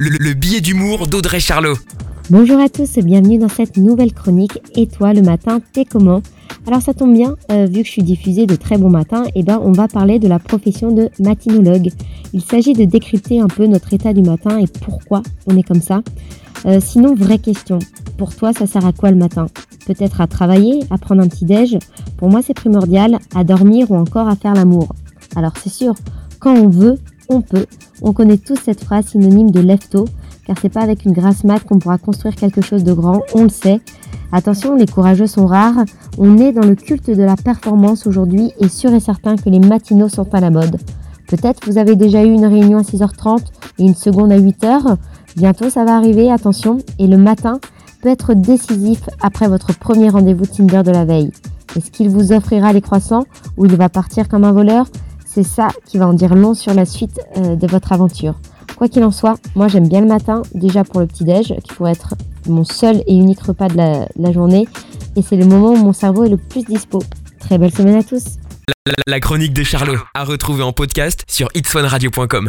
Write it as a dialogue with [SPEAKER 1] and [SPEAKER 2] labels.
[SPEAKER 1] le, le billet d'humour d'Audrey Charlot.
[SPEAKER 2] Bonjour à tous et bienvenue dans cette nouvelle chronique. Et toi, le matin, t'es comment? Alors ça tombe bien, euh, vu que je suis diffusée de très bon matin, et ben on va parler de la profession de matinologue. Il s'agit de décrypter un peu notre état du matin et pourquoi on est comme ça. Euh, sinon, vraie question. Pour toi, ça sert à quoi le matin? Peut-être à travailler, à prendre un petit déj? Pour moi, c'est primordial, à dormir ou encore à faire l'amour. Alors c'est sûr, quand on veut, on peut. On connaît tous cette phrase synonyme de tôt, car c'est pas avec une grasse mat qu'on pourra construire quelque chose de grand, on le sait. Attention, les courageux sont rares. On est dans le culte de la performance aujourd'hui et sûr et certain que les matinaux sont à la mode. Peut-être vous avez déjà eu une réunion à 6h30 et une seconde à 8h. Bientôt ça va arriver, attention. Et le matin peut être décisif après votre premier rendez-vous Tinder de la veille. Est-ce qu'il vous offrira les croissants ou il va partir comme un voleur? C'est ça qui va en dire long sur la suite euh, de votre aventure. Quoi qu'il en soit, moi j'aime bien le matin, déjà pour le petit-déj, qui pourrait être mon seul et unique repas de la, journée. Et c'est le moment où mon cerveau est le plus dispo. Très belle semaine à tous
[SPEAKER 1] La, chronique de Charlot, à retrouver en podcast sur itswanradio.com.